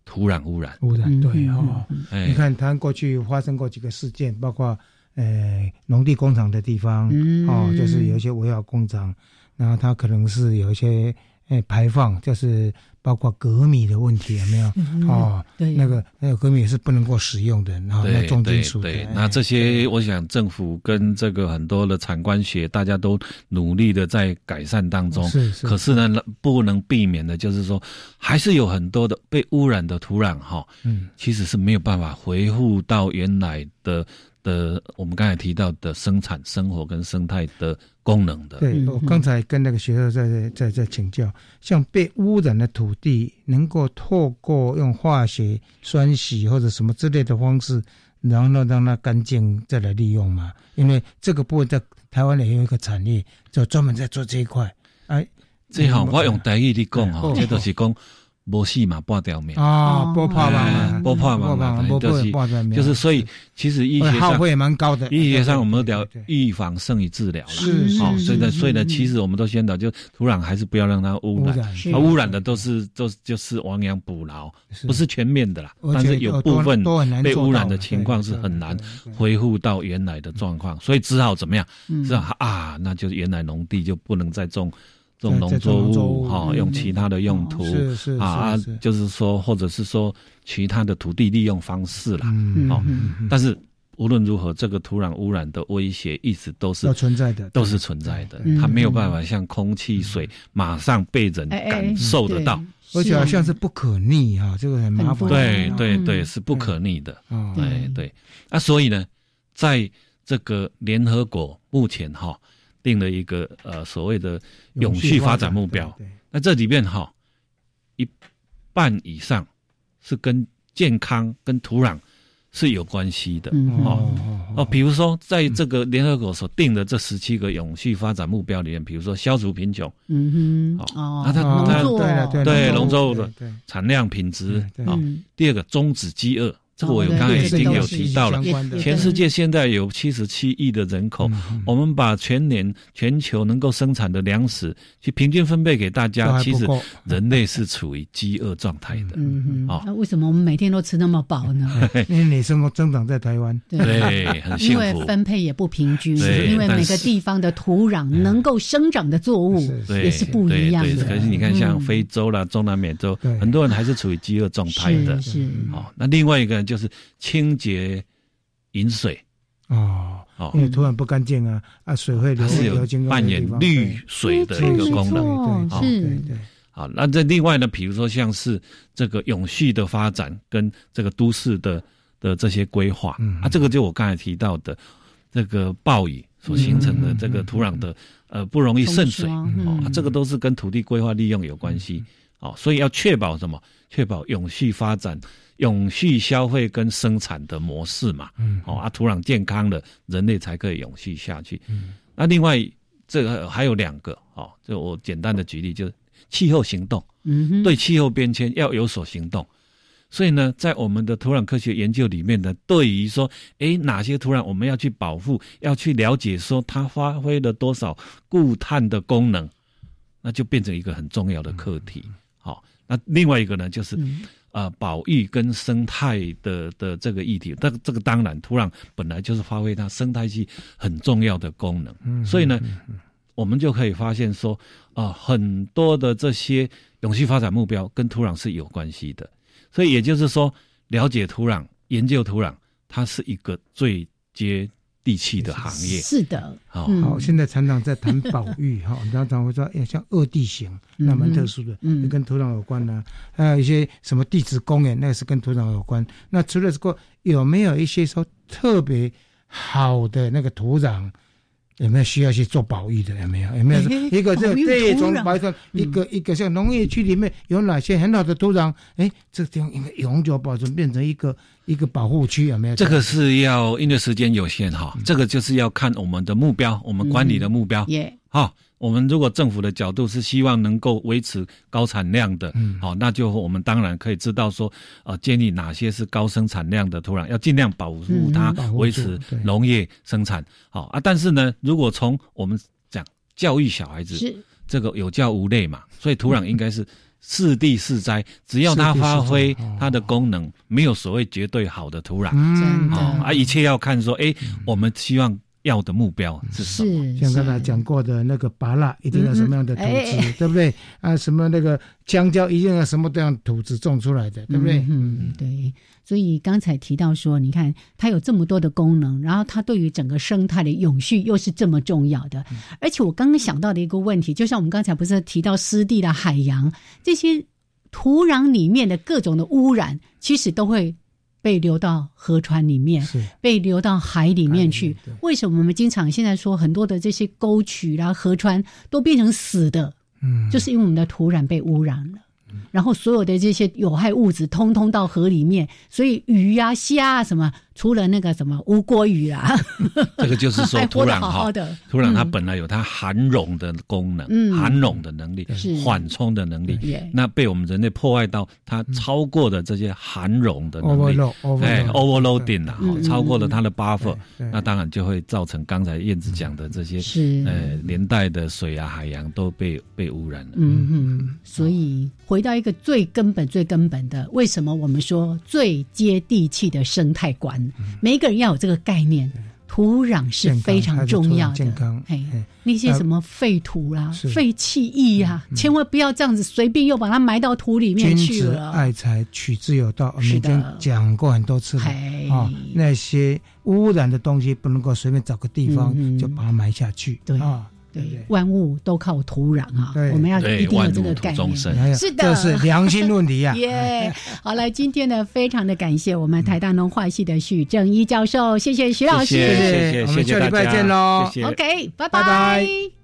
土壤污染。污染对哦，你看它过去发生过几个事件，包括。呃，农地工厂的地方，哦，就是有一些围绕工厂，然后它可能是有一些呃排放，就是包括革米的问题，有没有？哦，对，那个那个革米也是不能够使用的，然后那重金属的。那这些，我想政府跟这个很多的产官学，大家都努力的在改善当中。是是。可是呢，不能避免的就是说，还是有很多的被污染的土壤，哈，嗯，其实是没有办法恢复到原来的。的，我们刚才提到的生产、生活跟生态的功能的。对我刚才跟那个学生在在在请教，像被污染的土地，能够透过用化学酸洗或者什么之类的方式，然后呢让它干净再来利用嘛？因为这个部分在台湾也有一个产业，就专门在做这一块。哎，这好，我用台语的讲哈，这都是讲。无死嘛，半条命。啊，不怕嘛，不怕嘛，就是就是，所以其实医学上耗费也蛮高的。医学上我们都聊预防胜于治疗了，是好，所以呢，所以呢，其实我们都宣导，就土壤还是不要让它污染，污染的都是都就是亡羊补牢，不是全面的啦，但是有部分被污染的情况是很难恢复到原来的状况，所以只好怎么样？是啊，那就是原来农地就不能再种。种农作物哈，用其他的用途啊，就是说，或者是说其他的土地利用方式啦。嗯哦，但是无论如何，这个土壤污染的威胁一直都是存在的，都是存在的。它没有办法像空气、水马上被人感受得到，而且好像是不可逆哈，这个很麻烦。对对对，是不可逆的。哎对，啊，所以呢，在这个联合国目前哈定了一个呃所谓的永续发展目标，那这里面哈一半以上是跟健康跟土壤是有关系的哦。哦，比如说在这个联合国所定的这十七个永续发展目标里面，比如说消除贫穷，嗯哼。哦，那它它对农作物的产量品质啊，第二个终止饥饿。这个我有刚才已经有提到了，全世界现在有七十七亿的人口，我们把全年全球能够生产的粮食去平均分配给大家，其实人类是处于饥饿状态的。嗯哼，那为什么我们每天都吃那么饱呢？因为你生活增长在台湾，对，很幸福。因为分配也不平均，因为每个地方的土壤能够生长的作物也是不一样的。可是你看，像非洲啦、中南美洲，很多人还是处于饥饿状态的。是，哦，那另外一个。就是清洁饮水。哦，哦，因为土壤不干净啊，啊，水会流是有扮演滤水的一个功能，是，对，好，那这另外呢，比如说像是这个永续的发展跟这个都市的的这些规划，啊，这个就我刚才提到的这个暴雨所形成的这个土壤的呃不容易渗水，哦，这个都是跟土地规划利用有关系，哦，所以要确保什么？确保永续发展。永续消费跟生产的模式嘛，嗯，哦啊，土壤健康了，人类才可以永续下去。嗯，那另外这个还有两个，哦，就我简单的举例，就是气候行动，嗯，对气候变迁要有所行动。所以呢，在我们的土壤科学研究里面呢，对于说，诶，哪些土壤我们要去保护，要去了解说它发挥了多少固碳的功能，那就变成一个很重要的课题。好，那另外一个呢，就是。啊，保育跟生态的的这个议题，但这个当然，土壤本来就是发挥它生态系很重要的功能。嗯，所以呢，我们就可以发现说，啊，很多的这些永续发展目标跟土壤是有关系的。所以也就是说，了解土壤、研究土壤，它是一个最接。地气的行业是的，好，好现在厂长在谈保育哈，常常会说，哎，像二地形那蛮特殊的，嗯，跟土壤有关呢，还有一些什么地质公园，那是跟土壤有关。那除了这个，有没有一些说特别好的那个土壤？有没有需要去做保育的？有没有？有没有一个这这种白色一个一个像农业区里面有哪些很好的土壤？哎，这个地方应该永久保存，变成一个一个保护区，有没有？这个是要因为时间有限哈，这个就是要看我们的目标，我们管理的目标。耶，好。我们如果政府的角度是希望能够维持高产量的，嗯，好，那就我们当然可以知道说，呃，建立哪些是高生产量的土壤，要尽量保护它，维持农业生产，好啊。但是呢，如果从我们讲教育小孩子，是。这个有教无类嘛，所以土壤应该是适地适栽，只要它发挥它的功能，没有所谓绝对好的土壤，嗯，啊，一切要看说，哎，我们希望。要的目标是什么？像刚才讲过的那个芭拉，一定要什么样的土质，对不对？啊，什么那个香蕉，一定要什么这样土质种出来的，对不对？嗯，对。所以刚才提到说，你看它有这么多的功能，然后它对于整个生态的永续又是这么重要的。而且我刚刚想到的一个问题，就像我们刚才不是提到湿地的海洋这些土壤里面的各种的污染，其实都会。被流到河川里面，被流到海里面去。为什么我们经常现在说很多的这些沟渠啦、河川都变成死的？嗯，就是因为我们的土壤被污染了。然后所有的这些有害物质通通到河里面，所以鱼呀、虾啊什么，除了那个什么乌龟鱼啊，这个就是说土壤哈，土壤它本来有它含溶的功能，含溶的能力，缓冲的能力。那被我们人类破坏到它超过的这些含溶的能力，哎，overloading 啊，超过了它的 buffer，那当然就会造成刚才燕子讲的这些，呃，连带的水啊、海洋都被被污染了。嗯嗯，所以回到。一个最根本、最根本的，为什么我们说最接地气的生态观？每一个人要有这个概念，土壤是非常重要的。健康，嘿，那些什么废土啦、废弃物呀，千万不要这样子随便又把它埋到土里面去了。爱财，取之有道。我们已经讲过很多次了啊，那些污染的东西不能够随便找个地方就把它埋下去。对啊。对，万物都靠土壤啊，我们要一定有这个概念。是的，这是良心问题啊。耶，好了，今天呢，非常的感谢我们台大农化系的许正一教授，谢谢徐老师，谢谢，我们下礼拜见喽。OK，拜拜拜。